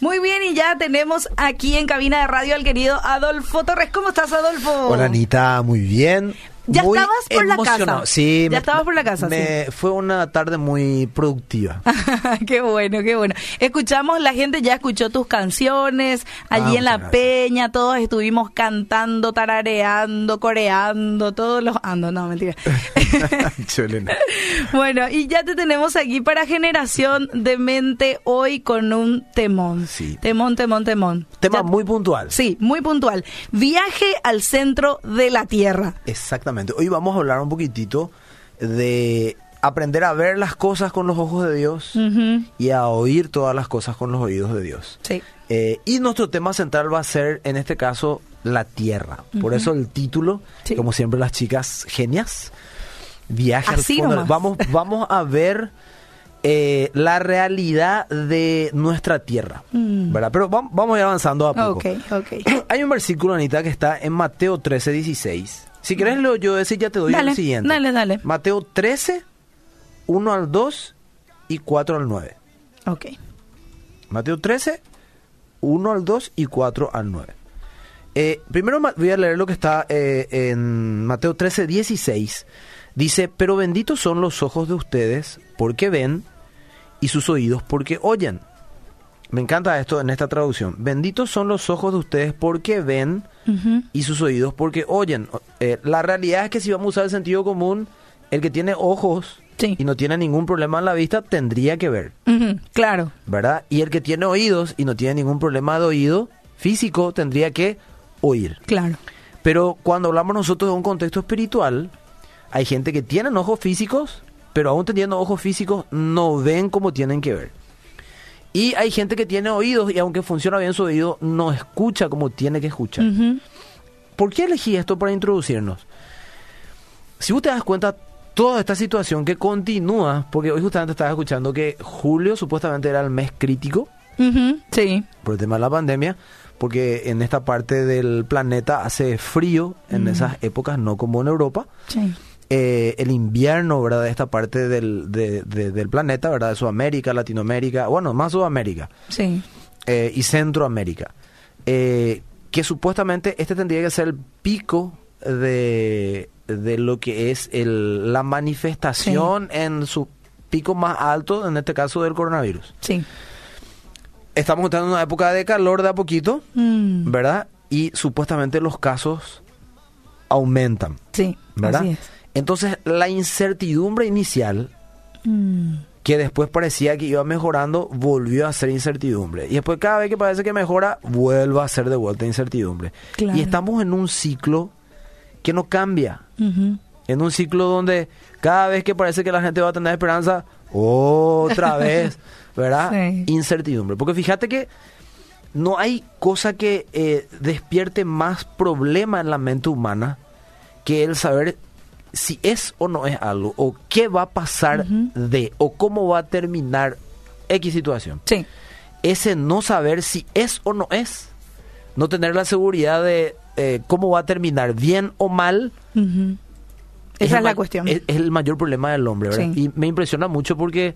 Muy bien, y ya tenemos aquí en cabina de radio al querido Adolfo Torres. ¿Cómo estás, Adolfo? Hola, Anita, muy bien. Ya Muy estabas por la casa. Sí, Ya me- estabas por la casa, me- Fue una tarde muy productiva. qué bueno, qué bueno. Escuchamos, la gente ya escuchó tus canciones allí Ah, en la gracias. peña, todos estuvimos cantando, tarareando, coreando, todos los ando, no, mentira. Bueno, y ya te tenemos aquí para Generación de Mente hoy con un temón. Sí. Temón, temón, temón. Tema Ya- muy puntual. Sí, muy puntual. Viaje al centro de la Tierra. Exactamente. Hoy vamos a hablar un poquitito de aprender a ver las cosas con los ojos de Dios y a oír todas las cosas con los oídos de Dios. Sí. Eh, y nuestro tema central va a ser, en este caso, la tierra. Por eso el título, Sí. como siempre las chicas genias, viaje Así al fondo. Vamos, vamos a ver eh, la realidad de nuestra tierra. Mm. ¿verdad? Pero vam- vamos a ir avanzando a poco. Hay un versículo, Anita, que está en Mateo 13, 16. Si querés, leo yo ese ya te doy Dale, el siguiente. dale, dale. Mateo 13, 1 al 2 y 4 al 9. Ok. Mateo 13, 1 al 2 y 4 al 9. Eh, primero voy a leer lo que está eh, en Mateo 13, 16. Dice, pero benditos son los ojos de ustedes porque ven y sus oídos porque oyen. Me encanta esto en esta traducción. Benditos son los ojos de ustedes porque ven y sus oídos porque oyen. Eh, la realidad es que si vamos a usar el sentido común, el que tiene ojos Sí. y no tiene ningún problema en la vista tendría que ver. Claro. ¿verdad? Y el que tiene oídos y no tiene ningún problema de oído físico tendría que oír. Claro. Pero cuando hablamos nosotros de un contexto espiritual, hay gente que tienen ojos físicos, pero aún teniendo ojos físicos no ven como tienen que ver. Y hay gente que tiene oídos y aunque funciona bien su oído, no escucha como tiene que escuchar. ¿Por qué elegí esto para introducirnos? Si vos te das cuenta, toda esta situación que continúa, porque hoy justamente estaba escuchando que julio supuestamente era el mes crítico Sí. por el tema de la pandemia, porque en esta parte del planeta hace frío en esas épocas, no como en Europa. Sí. Eh, el invierno, ¿verdad? De esta parte del, de- de- del planeta, ¿verdad? De Sudamérica, Latinoamérica, bueno, más Sudamérica Sí. eh, y Centroamérica. Eh, que supuestamente este tendría que ser el pico de, de lo que es el, la manifestación en su pico más alto, en este caso del coronavirus. Sí. Estamos entrando en una época de calor de a poquito, Mm, ¿verdad? Y supuestamente los casos aumentan, Sí. ¿verdad? Así es. Entonces, la incertidumbre inicial, Mm, que después parecía que iba mejorando, volvió a ser incertidumbre. Y después, cada vez que parece que mejora, vuelve a ser de vuelta incertidumbre. Claro. Y estamos en un ciclo que no cambia. En un ciclo donde cada vez que parece que la gente va a tener esperanza, otra vez, ¿verdad? Sí. Incertidumbre. Porque fíjate que no hay cosa que eh, despierte más problema en la mente humana que el saber si es o no es algo, o qué va a pasar de, o cómo va a terminar X situación. Sí. Ese no saber si es o no es, no tener la seguridad de eh, cómo va a terminar, bien o mal. Esa es la cuestión. Es, es el mayor problema del hombre, ¿verdad? Sí. Y me impresiona mucho porque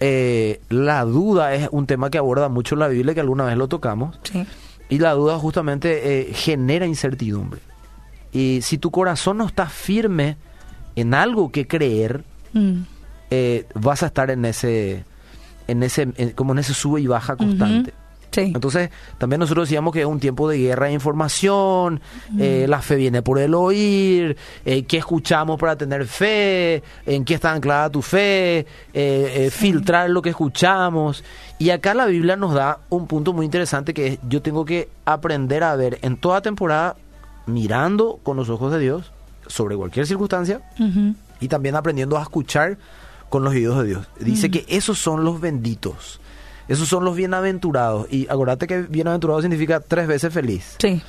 eh, la duda es un tema que aborda mucho la Biblia, que alguna vez lo tocamos. Sí. Y la duda justamente eh, genera incertidumbre. Y si tu corazón no está firme en algo que creer, Mm, eh, vas a estar en ese, en ese, en- como en ese sube y baja constante. Sí. Entonces, también nosotros decíamos que es un tiempo de guerra de información, eh, la fe viene por el oír, eh, qué escuchamos para tener fe, en qué está anclada tu fe, eh, filtrar lo que escuchamos. Y acá la Biblia nos da un punto muy interesante que es, yo tengo que aprender a ver en toda temporada, mirando con los ojos de Dios, sobre cualquier circunstancia, y también aprendiendo a escuchar con los oídos de Dios. Dice que esos son los benditos. Esos son los bienaventurados. Y acordate que bienaventurado significa tres veces feliz. Sí.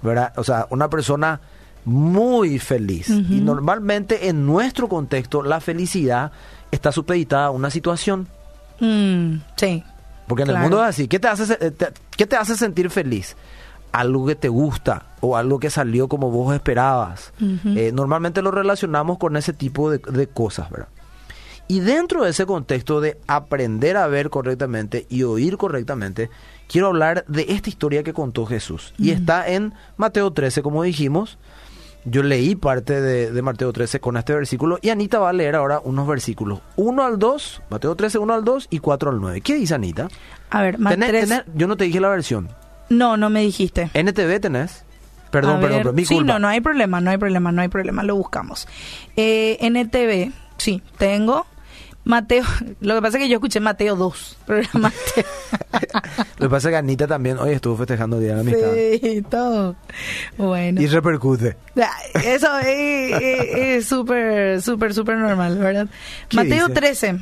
¿Verdad? O sea, una persona muy feliz. Y normalmente en nuestro contexto la felicidad está supeditada a una situación. Mm, sí. Porque en Claro. el mundo es así. ¿Qué te, hace, eh, te- ¿Qué te hace sentir feliz? Algo que te gusta o algo que salió como vos esperabas. Eh, normalmente lo relacionamos con ese tipo de, de cosas, ¿verdad? Y dentro de ese contexto de aprender a ver correctamente y oír correctamente, quiero hablar de esta historia que contó Jesús. Y está en Mateo 13, como dijimos. Yo leí parte de, de, Mateo 13 con este versículo y Anita va a leer ahora unos versículos. 1 al 2, Mateo 13, 1 al 2 y 4 al 9. ¿Qué dice Anita? A ver, Mateo 13... yo no te dije la versión. No, no me dijiste. NTV tenés. Perdón, perdón, perdón, mi Sí, no, no hay problema, no hay problema, no hay problema, lo buscamos. Eh, NTV, sí, tengo. Mateo, lo que pasa es que yo escuché Mateo 2, pero era Mateo. lo que pasa es que Anita también hoy estuvo festejando el Día de la Amistad. Sí, todo. Bueno. Y repercute. Eso es súper, súper, súper normal, ¿verdad? Mateo 13.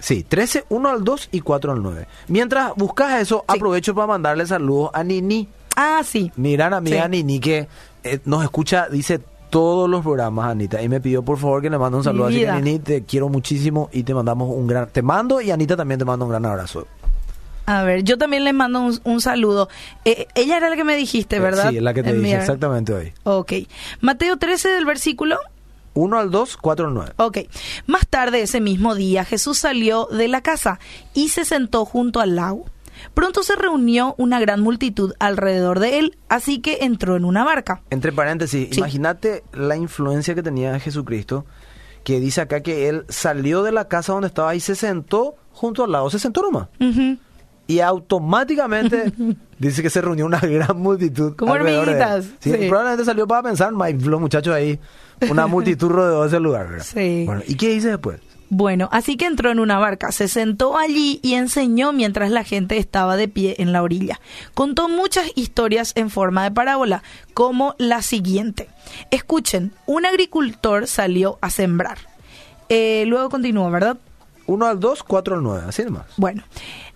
Sí, 13, 1 al 2 y 4 al 9. Mientras buscas eso, aprovecho para mandarle saludos a Nini. Ah, sí. Miran a mi Nini que eh, nos escucha, dice todos los programas, Anita, y me pidió por favor que le mande un saludo. Así que Nini, te quiero muchísimo y te mandamos un gran... Te mando y Anita también te mando un gran abrazo. A ver, yo también le mando un, saludo. Eh, ella era la que me dijiste, eh, ¿verdad? sí, la que te dije exactamente hoy. Ok. Mateo 13 del versículo 1 al 2, 4 al 9. Ok. Más tarde ese mismo día Jesús salió de la casa y se sentó junto al lago. Pronto se reunió una gran multitud alrededor de él, así que entró en una barca. Entre paréntesis, imagínate la influencia que tenía Jesucristo, que dice acá que él salió de la casa donde estaba y se sentó junto al lago, se sentó nomás. Y automáticamente dice que se reunió una gran multitud. Como hormiguitas. Sí, Probablemente salió para pensar, los muchachos ahí una multitud rodeó ese lugar, ¿verdad? Sí. Bueno, ¿y qué dice después? Bueno, así que entró en una barca, se sentó allí y enseñó mientras la gente estaba de pie en la orilla. Contó muchas historias en forma de parábola, como la siguiente. Escuchen, un agricultor salió a sembrar. Eh, luego continuó, ¿verdad? Uno al dos, cuatro al nueve, así nomás. Bueno,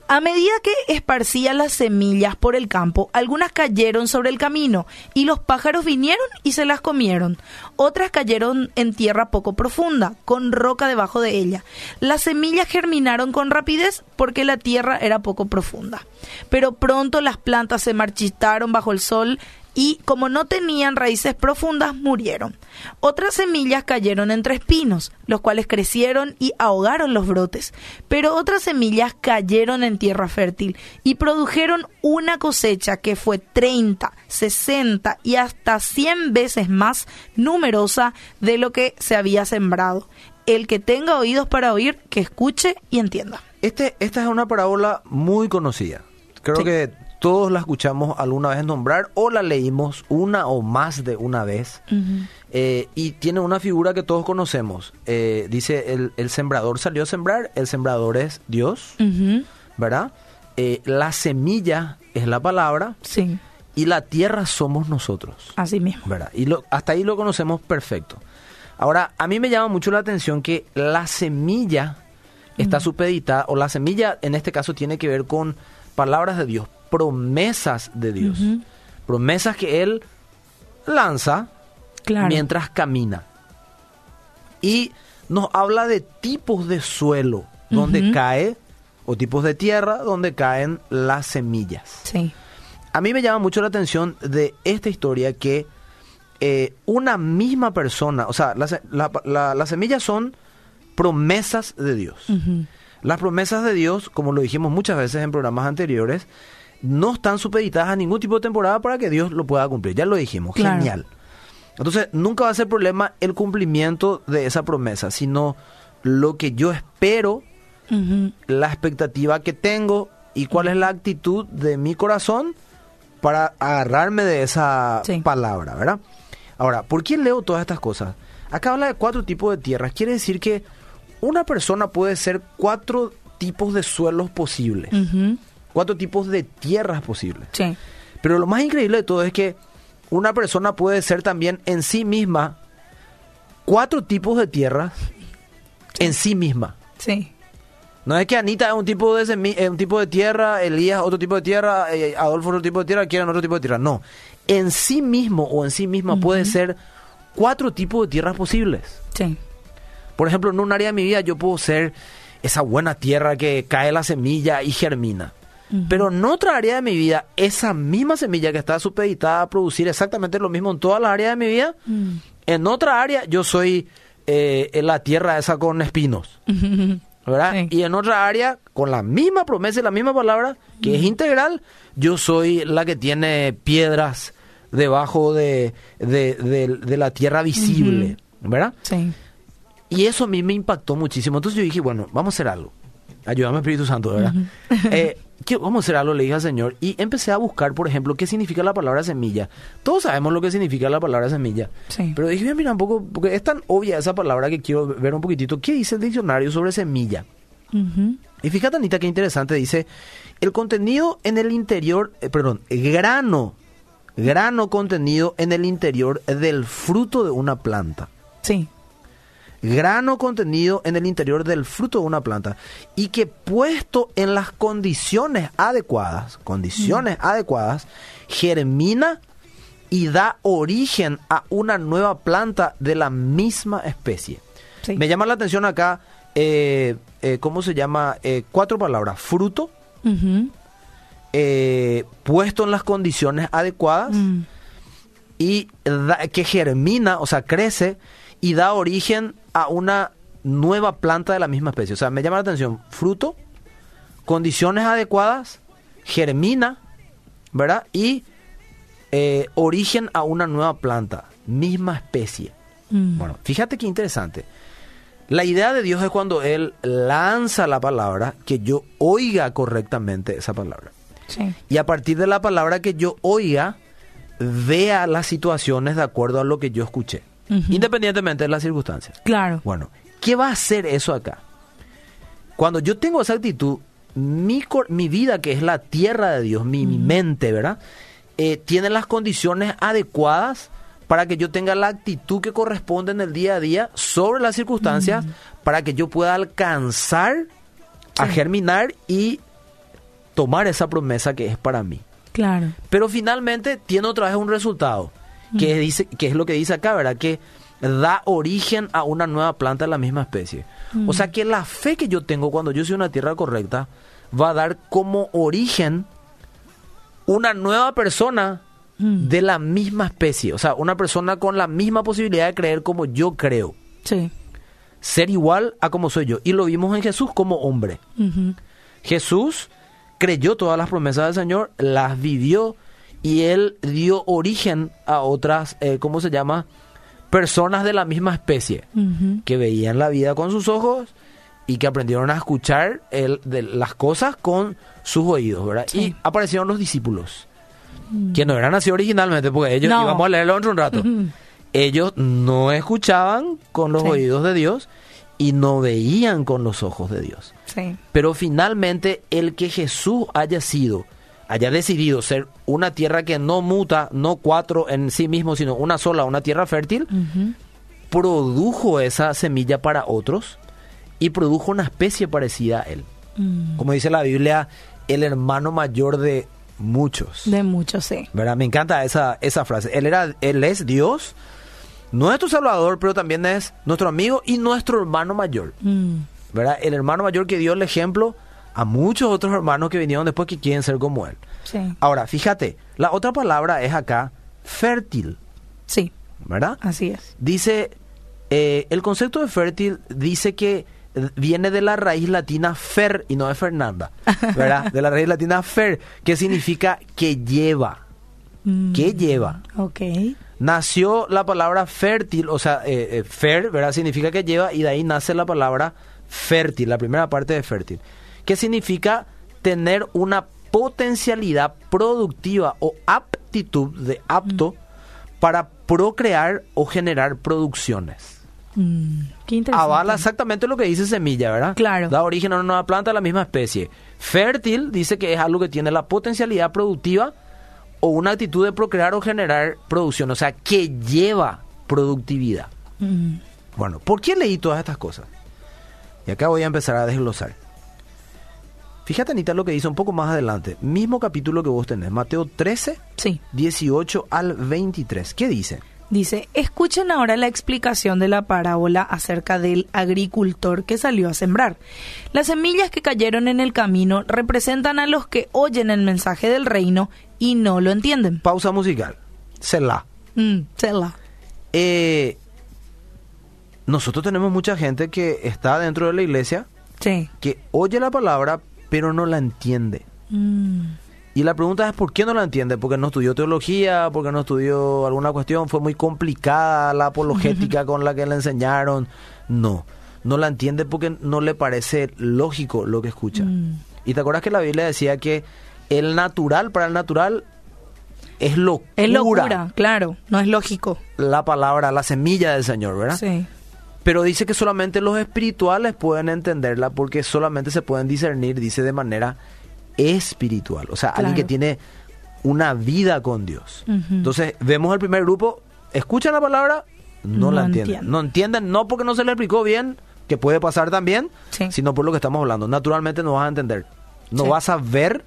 a medida que esparcía las semillas por el campo, algunas cayeron sobre el camino y los pájaros vinieron y se las comieron. Otras cayeron en tierra poco profunda, con roca debajo de ella. Las semillas germinaron con rapidez porque la tierra era poco profunda. Pero pronto las plantas se marchitaron bajo el sol y como no tenían raíces profundas, murieron. Otras semillas cayeron entre espinos, los cuales crecieron y ahogaron los brotes, pero otras semillas cayeron en tierra fértil y produjeron una cosecha que fue 30, 60 y hasta 100 veces más numerosa de lo que se había sembrado. El que tenga oídos para oír, que escuche y entienda. Este, esta es una parábola muy conocida. Creo que todos la escuchamos alguna vez nombrar o la leímos una o más de una vez. Eh, y tiene una figura que todos conocemos. Eh, dice, el, sembrador salió a sembrar, el sembrador es Dios, ¿verdad? Eh, la semilla es la palabra. Sí. Y la tierra somos nosotros. Así mismo. ¿verdad? Y lo, hasta ahí lo conocemos perfecto. Ahora, a mí me llama mucho la atención que la semilla está supeditada, o la semilla en este caso tiene que ver con palabras de Dios, promesas de Dios. Promesas que Él lanza mientras camina. Y nos habla de tipos de suelo donde cae, o tipos de tierra donde caen las semillas. Sí. A mí me llama mucho la atención de esta historia que eh, una misma persona, o sea, las semillas son promesas de Dios. Las promesas de Dios, como lo dijimos muchas veces en programas anteriores, no están supeditadas a ningún tipo de temporada para que Dios lo pueda cumplir. Ya lo dijimos, genial. Entonces, nunca va a ser problema el cumplimiento de esa promesa, sino lo que yo espero, la expectativa que tengo y cuál es la actitud de mi corazón para agarrarme de esa palabra, ¿verdad? Ahora, ¿por qué leo todas estas cosas? Acá habla de cuatro tipos de tierras. Quiere decir que una persona puede ser cuatro tipos de suelos posibles cuatro tipos de tierras posibles. Sí. Pero lo más increíble de todo es que una persona puede ser también en sí misma cuatro tipos de tierras en sí misma. Sí. No es que Anita es un tipo de un tipo de tierra, Elías otro tipo de tierra, eh, Adolfo otro tipo de tierra, quieran otro tipo de tierra. No. En sí mismo o en sí misma puede ser cuatro tipos de tierras posibles. Sí. Por ejemplo, en un área de mi vida yo puedo ser esa buena tierra que cae la semilla y germina. Pero en otra área de mi vida, esa misma semilla que está supeditada a producir exactamente lo mismo en toda la área de mi vida, mm. en otra área yo soy eh, en la tierra esa con espinos. ¿verdad? Sí. Y en otra área, con la misma promesa y la misma palabra, que es integral, yo soy la que tiene piedras debajo de, de, de- de la tierra visible, ¿verdad? Sí. Y eso a mí me impactó muchísimo. Entonces yo dije, bueno, vamos a hacer algo. Ayúdame, Espíritu Santo, ¿verdad? Eh, ¿qué- vamos a hacer algo, le dije al Señor. Y empecé a buscar, por ejemplo, qué significa la palabra semilla. Todos sabemos lo que significa la palabra semilla. Sí. Pero dije, mira un poco, porque es tan obvia esa palabra que quiero ver un poquitito. ¿Qué dice el diccionario sobre semilla? Ujú. Y fíjate, Anita, qué interesante. Dice, el contenido en el interior, eh, perdón, grano, grano contenido en el interior del fruto de una planta. Sí. Grano contenido en el interior del fruto de una planta. Y que puesto en las condiciones adecuadas, condiciones adecuadas, germina y da origen a una nueva planta de la misma especie. Sí. Me llama la atención acá, eh, eh, ¿cómo se llama? Eh, cuatro palabras. Fruto, puesto en las condiciones adecuadas Mm. y da- que germina, o sea, crece y da origen a una nueva planta de la misma especie. O sea, me llama la atención, fruto, condiciones adecuadas, germina, ¿verdad? Y eh, origen a una nueva planta, misma especie. Mm. Bueno, fíjate qué interesante. La idea de Dios es cuando Él lanza la palabra, que yo oiga correctamente esa palabra. Sí. Y a partir de la palabra que yo oiga, vea las situaciones de acuerdo a lo que yo escuché, Independientemente de las circunstancias. Claro. Bueno, ¿qué va a hacer eso acá? Cuando yo tengo esa actitud, mi, cor- mi vida, que es la tierra de Dios, mi, mi mente, ¿verdad? Eh, tiene las condiciones adecuadas para que yo tenga la actitud que corresponde en el día a día sobre las circunstancias, para que yo pueda alcanzar a germinar y tomar esa promesa que es para mí. Claro. Pero finalmente tiene otra vez un resultado, que, dice, que es lo que dice acá, ¿verdad? Que da origen a una nueva planta de la misma especie. O sea que la fe que yo tengo cuando yo soy una tierra correcta va a dar como origen una nueva persona Mm. de la misma especie. O sea, una persona con la misma posibilidad de creer como yo creo. Sí. Ser igual a como soy yo. Y lo vimos en Jesús como hombre. Jesús creyó todas las promesas del Señor, las vivió y él dio origen a otras, eh, ¿cómo se llama? Personas de la misma especie que veían la vida con sus ojos y que aprendieron a escuchar el- de las cosas con sus oídos, ¿verdad? Sí. Y aparecieron los discípulos, que no eran así originalmente, porque ellos, No. íbamos a leerlo dentro de un rato, ellos no escuchaban con los Sí. oídos de Dios y no veían con los ojos de Dios. Sí. Pero finalmente el que Jesús haya sido, haya decidido ser una tierra que no muta, no cuatro en sí mismo, sino una sola, una tierra fértil, Ujú. produjo esa semilla para otros y produjo una especie parecida a él. Mm. Como dice la Biblia, el hermano mayor de muchos. De mucho, sí. ¿Verdad? Me encanta esa, esa frase. Él, era, él es Dios, nuestro Salvador, pero también es nuestro amigo y nuestro hermano mayor. Mm. ¿verdad? El hermano mayor que dio el ejemplo a muchos otros hermanos que vinieron después que quieren ser como él. Sí. Ahora, fíjate, la otra palabra es acá fértil, Sí. ¿verdad? Así es. Dice, eh, el concepto de fértil dice que viene de la raíz latina fer y no de Fernanda, ¿verdad? De la raíz latina fer, que significa que lleva, Mm. que lleva. Ok. Nació la palabra fértil, o sea, eh, eh, fer, ¿verdad? Significa que lleva y de ahí nace la palabra fértil, la primera parte de fértil, que significa tener una potencialidad productiva o aptitud de apto para procrear o generar producciones. Mm. Qué interesante. Avala exactamente lo que dice semilla, ¿verdad? Claro. Da origen a una nueva planta de la misma especie. Fértil dice que es algo que tiene la potencialidad productiva o una actitud de procrear o generar producción, o sea, que lleva productividad. Mm. Bueno, ¿por qué leí todas estas cosas? Y acá voy a empezar a desglosar. Fíjate, Anita, lo que dice un poco más adelante. Mismo capítulo que vos tenés, Mateo 13, Sí. 18 al 23. ¿Qué dice? Dice, escuchen ahora la explicación de la parábola acerca del agricultor que salió a sembrar. Las semillas que cayeron en el camino representan a los que oyen el mensaje del reino y no lo entienden. Pausa musical. Selah. Mm, Selah. Eh, nosotros tenemos mucha gente que está dentro de la iglesia, Sí. que oye la palabra, pero no la entiende. Mm, Y la pregunta es, ¿por qué no la entiende? ¿Porque no estudió teología? ¿Porque no estudió alguna cuestión? ¿Fue muy complicada la apologética con la que le enseñaron? No, no la entiende porque no le parece lógico lo que escucha. Mm. Y te acuerdas que la Biblia decía que el natural para el natural es locura. Es locura, claro, no es lógico. La palabra, la semilla del Señor, ¿verdad? Sí. Pero dice que solamente los espirituales pueden entenderla porque solamente se pueden discernir, dice, de manera espiritual. O sea, alguien que tiene una vida con Dios. Entonces, vemos el primer grupo, escuchan la palabra, no, No la entienden. entienden. No entienden, no porque no se le explicó bien, que puede pasar también, Sí. sino por lo que estamos hablando. Naturalmente no vas a entender. No Sí. vas a ver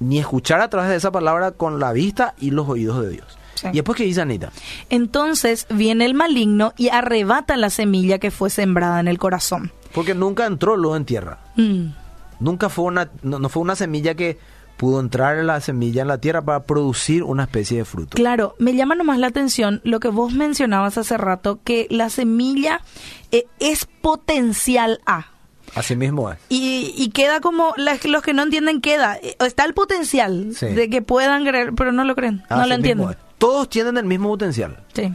ni escuchar a través de esa palabra con la vista y los oídos de Dios. Sí. Y después, ¿qué dice Anita? Entonces viene el maligno y arrebata la semilla que fue sembrada en el corazón. Porque nunca entró luego en tierra. Mm, Nunca fue una, no, no fue una semilla que pudo entrar en la semilla en la tierra para producir una especie de fruto. Claro, me llama nomás la atención lo que vos mencionabas hace rato, que la semilla eh, es potencial A. Así mismo es. Y, y queda como, las- los que no entienden queda, eh, está el potencial Sí. de que puedan creer, pero no lo creen, no Así lo entienden. es. Todos tienen el mismo potencial Sí,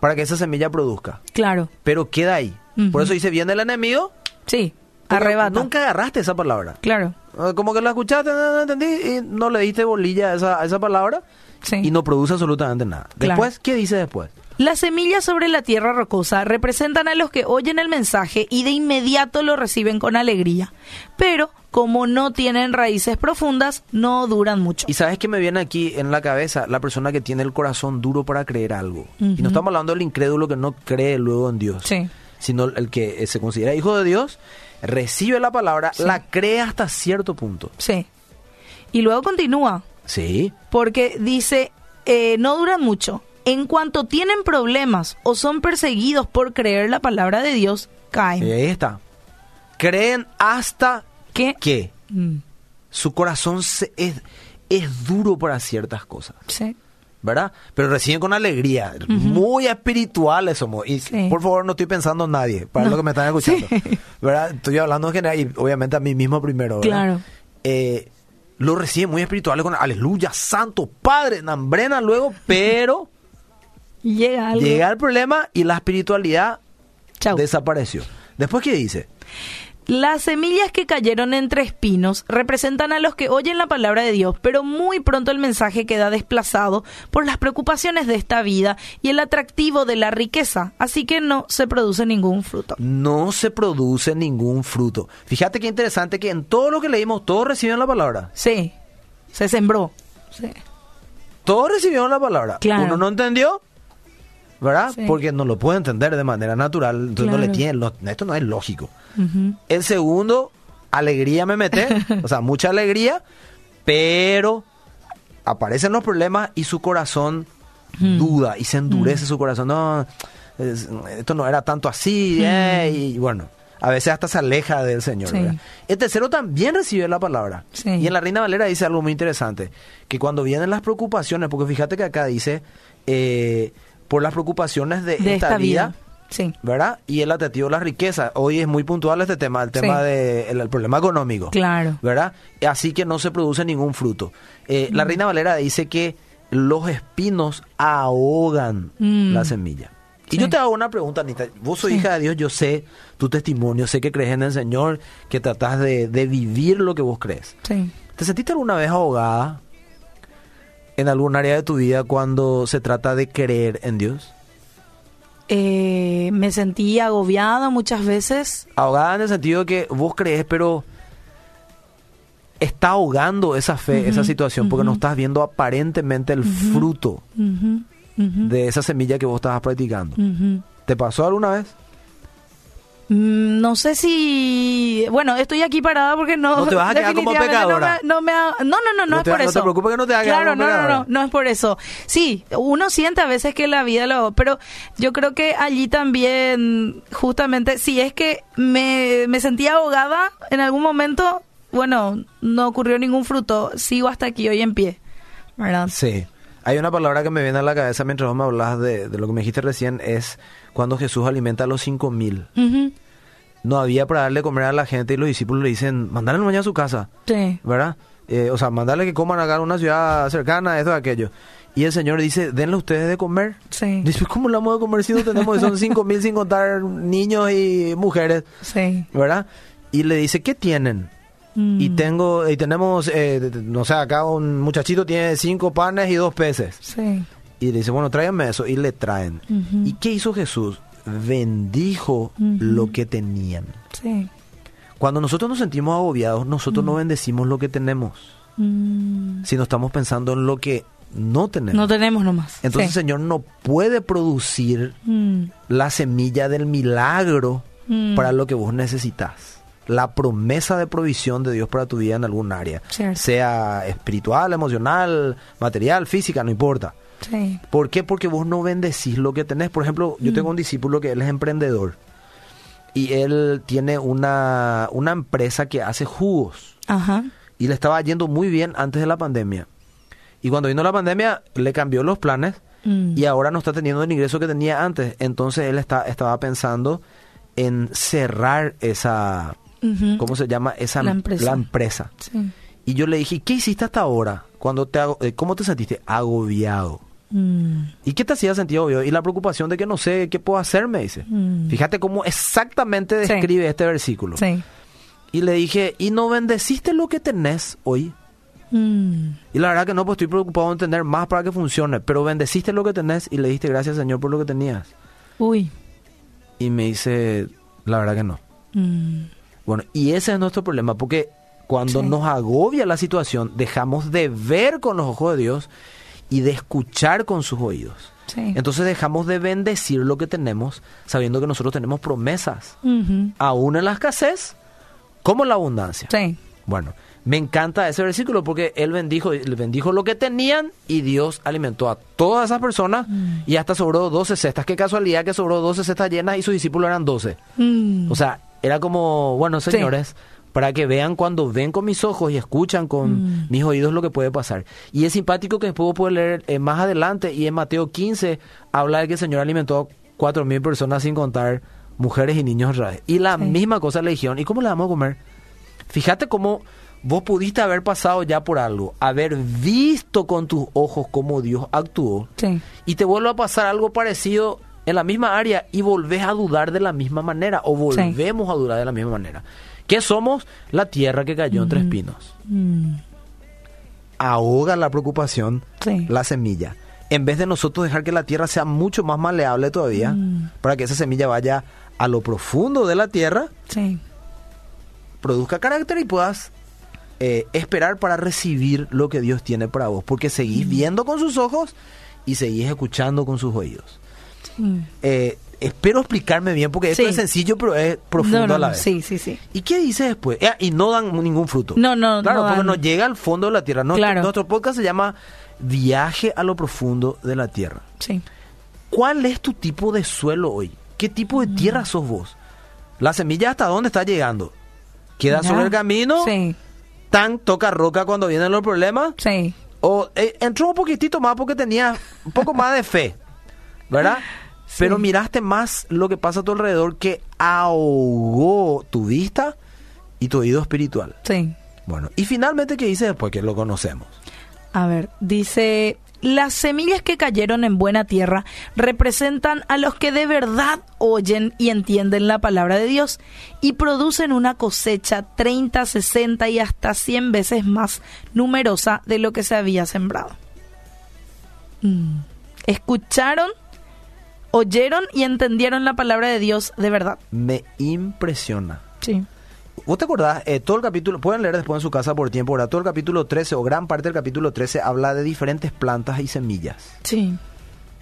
para que esa semilla produzca, claro, pero queda ahí. Por eso dice, viene el enemigo. sí, arrebata. Nunca agarraste esa palabra. Claro, Eh, Como que la escuchaste, no, no entendí, y no le diste bolilla a esa, a esa palabra sí. y no produce absolutamente nada. Claro. Después, ¿qué dice después? Las semillas sobre la tierra rocosa representan a los que oyen el mensaje y de inmediato lo reciben con alegría. Pero, como no tienen raíces profundas, no duran mucho. Y sabes que me viene aquí en la cabeza la persona que tiene el corazón duro para creer algo. Y no estamos hablando del incrédulo que no cree luego en Dios, Sí. sino el que eh, se considera hijo de Dios, recibe la palabra, Sí. la cree hasta cierto punto. Sí. Y luego continúa, Sí, porque dice, eh, no duran mucho. En cuanto tienen problemas o son perseguidos por creer la palabra de Dios, caen. y ahí está. Creen hasta ¿Qué? que Mm, su corazón se- es, es duro para ciertas cosas. sí. ¿verdad? Pero reciben con alegría. Muy espirituales somos. Y Sí. por favor, no estoy pensando en nadie, para No. lo que me están escuchando. Sí. ¿Verdad? Estoy hablando en general y obviamente a mí mismo primero. ¿verdad? Claro. Eh, lo reciben muy espirituales con aleluya, santo, padre, nambrena luego, pero Llega algo. llega el problema y la espiritualidad Chau. desapareció. Después, ¿qué dice? Las semillas que cayeron entre espinos representan a los que oyen la palabra de Dios, pero muy pronto el mensaje queda desplazado por las preocupaciones de esta vida y el atractivo de la riqueza, así que no se produce ningún fruto. No se produce ningún fruto. Fíjate qué interesante que en todo lo que leímos, todos recibieron la palabra. Sí, se sembró. Sí. Todos recibieron la palabra. Claro. Uno no entendió, ¿verdad? Sí. Porque no lo puede entender de manera natural. Entonces no le Claro. tiene, no- esto no es lógico. El segundo, alegría me mete, o sea, mucha alegría, pero aparecen los problemas y su corazón duda y se endurece su corazón. No, es- esto no era tanto así, eh, y bueno. A veces hasta se aleja del Señor. El tercero también recibe la palabra. Sí. Y en la Reina Valera dice algo muy interesante, que cuando vienen las preocupaciones, porque fíjate que acá dice, eh, por las preocupaciones de, De esta, esta vida, vida. Sí. ¿verdad? Y el atractivo de la riqueza. Hoy es muy puntual este tema, el tema Sí. del el problema económico. Claro. ¿Verdad? Así que no se produce ningún fruto. Eh, La Reina Valera dice que los espinos ahogan Mm. la semilla. Y Sí. yo te hago una pregunta, Anita. Vos sos Sí. hija de Dios, yo sé tu testimonio, sé que crees en el Señor, que tratás de, de vivir lo que vos crees. Sí. ¿Te sentiste alguna vez ahogada en algún área de tu vida cuando se trata de creer en Dios? Eh, me sentí agobiada muchas veces. Ahogada en el sentido que vos crees, pero está ahogando esa fe, esa situación, porque no estás viendo aparentemente el fruto de esa semilla que vos estabas practicando. ¿Te pasó alguna vez? Mm, No sé si... Bueno, estoy aquí parada porque no... No te vas a quedar como pecadora. No, me, no, me ha- no, no, no, es te- por no te eso. preocupes que no te vas a quedar Claro, como no, no, no, no es por eso. Sí, uno siente a veces que la vida lo... Pero yo creo que allí también, justamente, si es que me, me sentía ahogada en algún momento, bueno, no ocurrió ningún fruto. Sigo hasta aquí hoy en pie. ¿Verdad? Sí. Hay una palabra que me viene a la cabeza mientras vos me hablas de, de lo que me dijiste recién, es cuando Jesús alimenta a los cinco mil. Ujú. No había para darle comer a la gente y los discípulos le dicen, mandale mañana a su casa, Sí. ¿verdad? Eh, o sea, mandarle que coman acá en una ciudad cercana, esto, aquello. Y el Señor dice, denle ustedes de comer. Sí. Dice, ¿cómo le vamos a comer si no tenemos? Son cinco mil sin contar niños y mujeres, Sí. ¿verdad? Y le dice, ¿qué tienen? Mm. Y tengo, y tenemos, eh, no sé, acá un muchachito tiene cinco panes y dos peces. Sí. Y le dice, bueno, tráiganme eso. Y le traen. ¿Y qué hizo Jesús? Bendijo lo que tenían. Sí. Cuando nosotros nos sentimos agobiados, nosotros no bendecimos lo que tenemos, Mm. sino estamos pensando en lo que no tenemos. No tenemos nomás. Entonces Sí. el Señor no puede producir Mm. la semilla del milagro Mm. para lo que vos necesitas. La promesa de provisión de Dios para tu vida en algún área. Cierto. Sea espiritual, emocional, material, física, no importa. Sí. ¿Por qué? Porque vos no bendecís lo que tenés. Por ejemplo, yo Mm. tengo un discípulo que él es emprendedor. Y él tiene una, una empresa que hace jugos. Ajá. Y le estaba yendo muy bien antes de la pandemia. Y cuando vino la pandemia, le cambió los planes Mm. y ahora no está teniendo el ingreso que tenía antes. Entonces él está, estaba pensando en cerrar esa, Ujú. ¿cómo se llama? Esa La empresa. la empresa. Sí. Y yo le dije, ¿qué hiciste hasta ahora? Cuando te eh, ¿Cómo te sentiste? Agobiado. Mm. ¿Y qué te hacía sentir agobiado? Y la preocupación de que no sé qué puedo hacer, me dice. Mm. Fíjate cómo exactamente Sí. describe este versículo. Sí. Y le dije, ¿y no bendeciste lo que tenés hoy? Mm. Y la verdad que no, pues estoy preocupado en tener más para que funcione. Pero bendeciste lo que tenés y le diste gracias, Señor, por lo que tenías. Uy. Y me dice, la verdad que no. Bueno, y ese es nuestro problema, porque cuando Sí. nos agobia la situación, dejamos de ver con los ojos de Dios y de escuchar con sus oídos. Sí. Entonces dejamos de bendecir lo que tenemos, sabiendo que nosotros tenemos promesas, aún en la escasez, como en la abundancia. Sí. Bueno, me encanta ese versículo porque él bendijo, él bendijo lo que tenían y Dios alimentó a todas esas personas Mm. y hasta sobró 12 cestas. Qué casualidad que sobró 12 cestas llenas y sus discípulos eran 12. Mm. O sea, era como, bueno, Sí. Para que vean cuando ven con mis ojos y escuchan con Mm. mis oídos lo que puede pasar. Y es simpático que después puedes leer eh, más adelante y en Mateo 15 habla de que el Señor alimentó a cuatro mil personas sin contar mujeres y niños reales. Y la Sí. misma cosa le dijeron, ¿y cómo le vamos a comer? Fíjate cómo vos pudiste haber pasado ya por algo, haber visto con tus ojos cómo Dios actuó Sí. y te vuelve a pasar algo parecido en la misma área y volvés a dudar de la misma manera o volvemos a dudar de la misma manera. ¿Qué somos? La tierra que cayó entre espinos. Mm. Ahoga la preocupación Sí. la semilla. En vez de nosotros dejar que la tierra sea mucho más maleable todavía, Mm. para que esa semilla vaya a lo profundo de la tierra, Sí. produzca carácter y puedas eh, esperar para recibir lo que Dios tiene para vos. Porque seguís Mm. viendo con sus ojos y seguís escuchando con sus oídos. Eh, espero explicarme bien porque esto Sí. es sencillo pero es profundo No, no, a la vez. Sí, sí, sí. ¿Y qué dice después? Eh, y no dan ningún fruto. No, no, Claro, no porque dan. no llega al fondo de la tierra. Nuestro, Claro. nuestro podcast se llama Viaje a lo profundo de la tierra. Sí. ¿Cuál es tu tipo de suelo hoy? ¿Qué tipo de tierra sos vos? ¿La semilla hasta dónde está llegando? ¿Queda sobre el camino? Sí. ¿Tan toca roca cuando vienen los problemas? Sí. O eh, entró un poquitito más porque tenía un poco más de fe, ¿verdad? Sí. Pero miraste más lo que pasa a tu alrededor que ahogó tu vista y tu oído espiritual. Sí. Bueno, y finalmente, ¿qué dice después que lo conocemos? A ver, dice, las semillas que cayeron en buena tierra representan a los que de verdad oyen y entienden la palabra de Dios y producen una cosecha 30, 60 y hasta 100 veces más numerosa de lo que se había sembrado. Mm. Escucharon, oyeron y entendieron la palabra de Dios de verdad. Me impresiona. Sí. ¿Vos te acordás? Eh, todo el capítulo, pueden leer después en su casa por tiempo, ¿verdad? Todo el capítulo 13 o gran parte del capítulo 13 habla de diferentes plantas y semillas. Sí.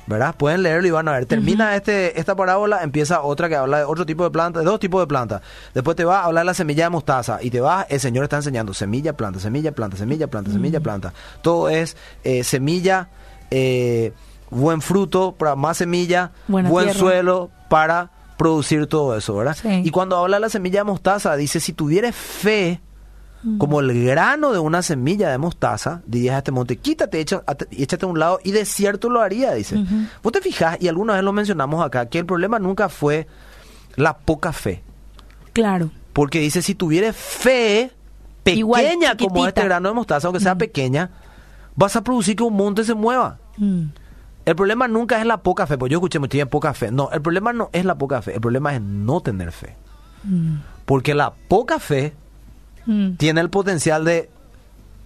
¿verdad? Pueden leerlo y van a ver. Termina este esta parábola, empieza otra que habla de otro tipo de planta, de dos tipos de plantas. Después te va a hablar de la semilla de mostaza y te va, el Señor está enseñando semilla, planta, semilla, planta, semilla, planta, semilla, planta. Todo es eh, semilla, eh, buen fruto para más semilla, Buena buen tierra. suelo para producir todo eso, ¿verdad? Sí. Y cuando habla de la semilla de mostaza, dice, si tuvieres fe como el grano de una semilla de mostaza, dirías a este monte, quítate, echa- échate a un lado, y de cierto lo haría, dice. Vos te fijas, y alguna vez lo mencionamos acá, que el problema nunca fue la poca fe. Claro. Porque dice, si tuvieres fe Igual, pequeña como este grano de mostaza, aunque sea pequeña, vas a producir que un monte se mueva. Mm. El problema nunca es la poca fe, porque yo escuché, tiene poca fe. No, el problema no es la poca fe, el problema es no tener fe. Porque la poca fe Mm. tiene el potencial de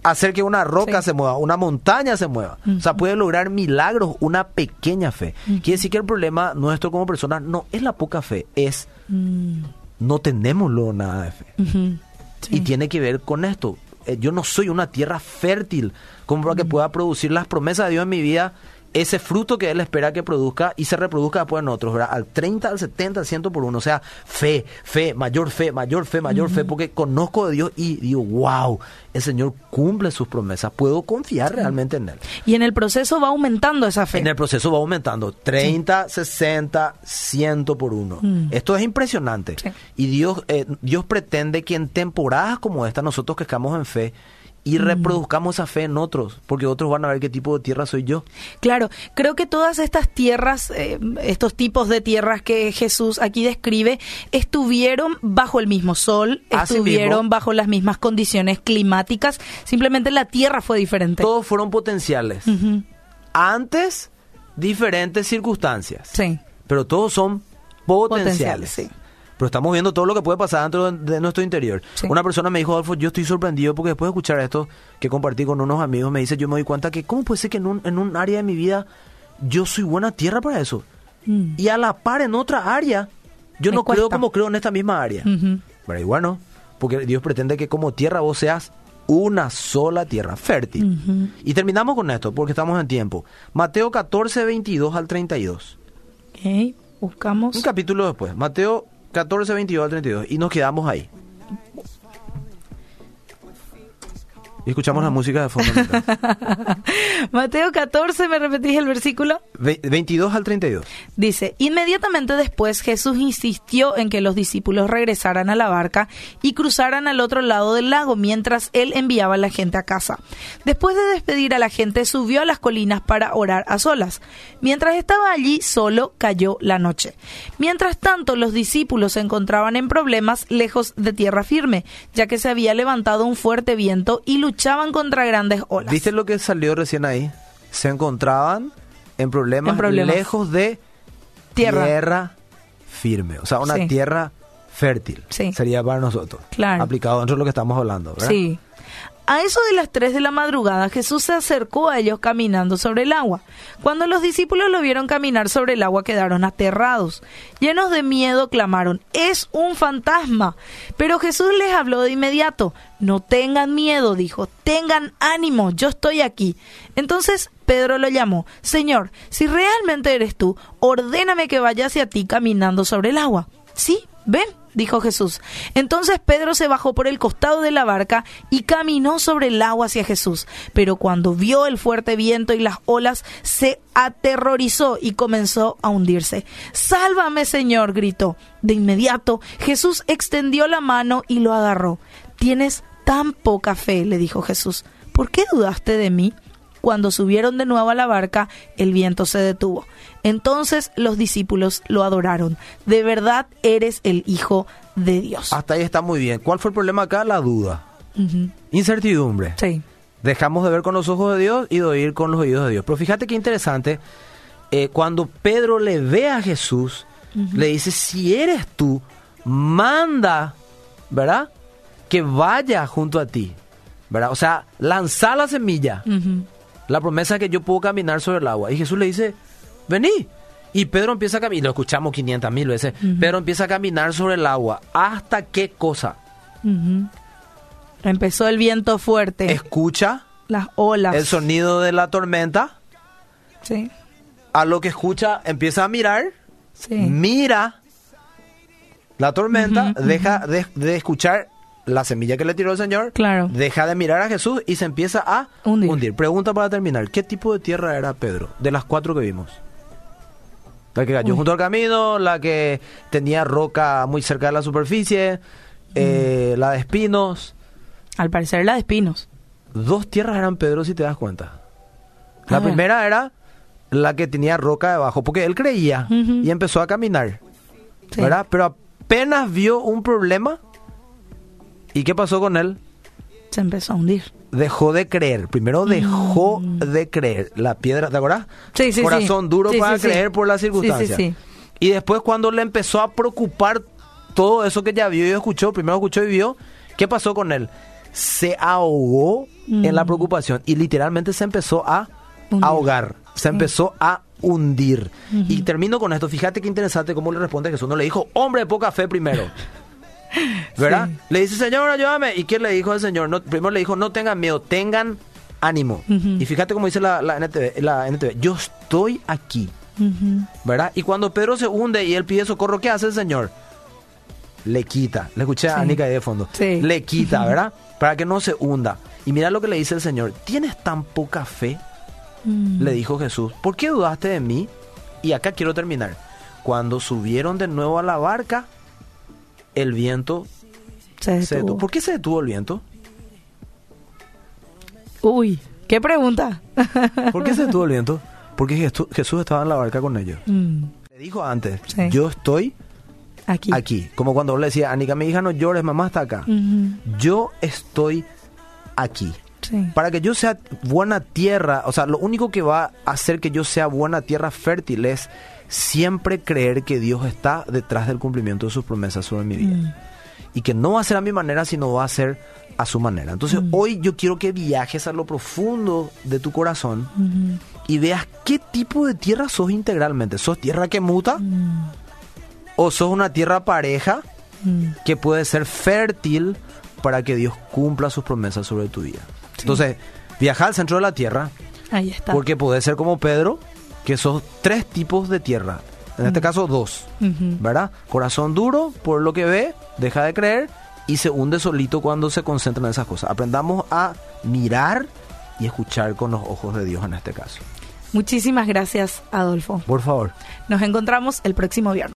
hacer que una roca Sí. se mueva, una montaña se mueva. O sea, puede lograr milagros una pequeña fe. Quiere decir que el problema nuestro como personas no es la poca fe, es Mm. no tenemos luego nada de fe. Sí. Y tiene que ver con esto. Eh, Yo no soy una tierra fértil como para que pueda producir las promesas de Dios en mi vida, ese fruto que Él espera que produzca y se reproduzca después en otros, ¿verdad? Al 30, al 70, al 100 por uno. O sea, fe, fe, mayor fe, mayor fe, mayor fe, porque conozco de Dios y digo, wow, el Señor cumple sus promesas. Puedo confiar realmente en Él. Y en el proceso va aumentando esa fe. En el proceso va aumentando 30, 60, 100 por uno. Mm. Esto es impresionante. Sí. Y Dios, eh, Dios pretende que en temporadas como esta nosotros que estamos en fe y Mm. reproduzcamos esa fe en otros, porque otros van a ver qué tipo de tierra soy yo. Claro, creo que todas estas tierras, eh, estos tipos de tierras que Jesús aquí describe, estuvieron bajo el mismo sol, Así estuvieron mismo. bajo las mismas condiciones climáticas, simplemente la tierra fue diferente. Todos fueron potenciales. Antes, diferentes circunstancias. Sí, Pero todos son potenciales. Potenciales, sí. Pero estamos viendo todo lo que puede pasar dentro de, nuestro interior. Sí. Una persona me dijo, Adolfo, yo estoy sorprendido porque después de escuchar esto que compartí con unos amigos, me dice, yo me doy cuenta que cómo puede ser que en un, en un área de mi vida yo soy buena tierra para eso. Mm. Y a la par en otra área, yo Me no creo como creo en esta misma área. Ujú. Pero igual no, porque Dios pretende que como tierra vos seas una sola tierra, fértil. Y terminamos con esto, porque estamos en tiempo. Mateo 14, 22 al 32. Ok, buscamos. Un capítulo después, Mateo 14, 22 al 32. Y nos quedamos ahí. Y escuchamos la música de fondo. Mateo 14, ¿me repetís el versículo? Ve- 22 al 32. Dice, inmediatamente después Jesús insistió en que los discípulos regresaran a la barca y cruzaran al otro lado del lago mientras él enviaba a la gente a casa. Después de despedir a la gente, subió a las colinas para orar a solas. Mientras estaba allí solo, cayó la noche. Mientras tanto, los discípulos se encontraban en problemas lejos de tierra firme, ya que se había levantado un fuerte viento y luchaban contra grandes olas. ¿Viste lo que salió recién ahí? Se encontraban en problemas, En problemas. lejos de Tierra. tierra firme. O sea, una Sí. tierra fértil. Sí. Sería para nosotros. Claro. Aplicado dentro de lo que estamos hablando. ¿verdad? Sí. A eso de las 3 de la madrugada, Jesús se acercó a ellos caminando sobre el agua. Cuando los discípulos lo vieron caminar sobre el agua, quedaron aterrados. Llenos de miedo, clamaron, es un fantasma. Pero Jesús les habló de inmediato. No tengan miedo, dijo, tengan ánimo, yo estoy aquí. Entonces Pedro lo llamó, Señor, si realmente eres tú, ordéname que vaya hacia ti caminando sobre el agua. Sí, ven, dijo Jesús. Entonces Pedro se bajó por el costado de la barca y caminó sobre el agua hacia Jesús. Pero cuando vio el fuerte viento y las olas, se aterrorizó y comenzó a hundirse. Sálvame, Señor, gritó. De inmediato Jesús extendió la mano y lo agarró. Tienes tan poca fe, le dijo Jesús. ¿Por qué dudaste de mí? Cuando subieron de nuevo a la barca, el viento se detuvo. Entonces los discípulos lo adoraron. De verdad eres el Hijo de Dios. Hasta ahí está muy bien. ¿Cuál fue el problema acá? La duda. Incertidumbre. Sí. Dejamos de ver con los ojos de Dios y de oír con los oídos de Dios. Pero fíjate qué interesante. eh, cuando Pedro le ve a Jesús, le dice, si eres tú, manda, ¿verdad? Que vaya junto a ti. ¿Verdad? O sea, lanza la semilla. La promesa es que yo puedo caminar sobre el agua. Y Jesús le dice, vení. Y Pedro empieza a caminar, lo escuchamos 500 mil veces. Pedro empieza a caminar sobre el agua. ¿Hasta qué cosa? Empezó el viento fuerte, Escucha las olas. el sonido de la tormenta. Sí, A lo que escucha, empieza a mirar. sí. Mira la tormenta, deja de, de escuchar la semilla que le tiró el Señor. Claro. Deja de mirar a Jesús y se empieza a Hundir. Pregunta para terminar. ¿Qué tipo de tierra era Pedro? De las cuatro que vimos. La que cayó Uy. junto al camino, la que tenía roca muy cerca de la superficie, Mm. eh, la de espinos, Al parecer la de espinos. Dos tierras eran Pedro, si te das cuenta. La A ver. primera era la que tenía roca debajo, porque él creía y empezó a caminar, Sí. ¿verdad? Pero apenas vio un problema, ¿y qué pasó con él? Se empezó a hundir. Dejó de creer. Primero dejó de creer. La piedra, ¿te acuerdas? Mm. Sí, sí, sí. Corazón duro Sí, para sí, creer por las circunstancias. sí. Y después cuando le empezó a preocupar todo eso que ya vio y escuchó, primero escuchó y vio, ¿qué pasó con él? Se ahogó en la preocupación y literalmente se empezó a Mm. Hundir. ahogar, se empezó a hundir. Y termino con esto, fíjate qué interesante cómo le responde Jesús, no le dijo, hombre de poca fe primero. ¿Verdad? Sí. Le dice, Señor, ayúdame. ¿Y qué le dijo el Señor? No, primero le dijo, no tengan miedo, tengan ánimo. Y fíjate cómo dice la, la NTV, la NTV, yo estoy aquí. ¿verdad? Y cuando Pedro se hunde y él pide socorro, ¿qué hace el Señor? Le quita. Le escuché a Sí. Anika ahí de fondo. Sí. Le quita, ¿verdad? Para que no se hunda. Y mira lo que le dice el Señor. ¿Tienes tan poca fe? Mm. Le dijo Jesús. ¿Por qué dudaste de mí? Y acá quiero terminar. Cuando subieron de nuevo a la barca, el viento Se se detuvo. detuvo. ¿Por qué se detuvo el viento? Uy, qué pregunta. ¿Por qué se detuvo el viento? Porque Jesús estaba en la barca con ellos. Mm, Le dijo antes, Sí. yo estoy Aquí. aquí. Como cuando le decía, Anika, mi hija, no llores, mamá está acá. Yo estoy aquí. Sí. Para que yo sea buena tierra, o sea, lo único que va a hacer que yo sea buena tierra fértil es siempre creer que Dios está detrás del cumplimiento de sus promesas sobre mi vida. Mm. Y que no va a ser a mi manera, sino va a ser a su manera. Entonces, Mm. hoy yo quiero que viajes a lo profundo de tu corazón Ujú. y veas qué tipo de tierra sos integralmente. ¿Sos tierra que muta? Mm. ¿O sos una tierra pareja que puede ser fértil para que Dios cumpla sus promesas sobre tu vida. Entonces, viaja al centro de la tierra, Ahí está. porque puede ser como Pedro, que son tres tipos de tierra. En este caso, dos. ¿verdad? Corazón duro, por lo que ve, deja de creer y se hunde solito cuando se concentra en esas cosas. Aprendamos a mirar y escuchar con los ojos de Dios en este caso. Muchísimas gracias, Adolfo. Por favor. Nos encontramos el próximo viernes.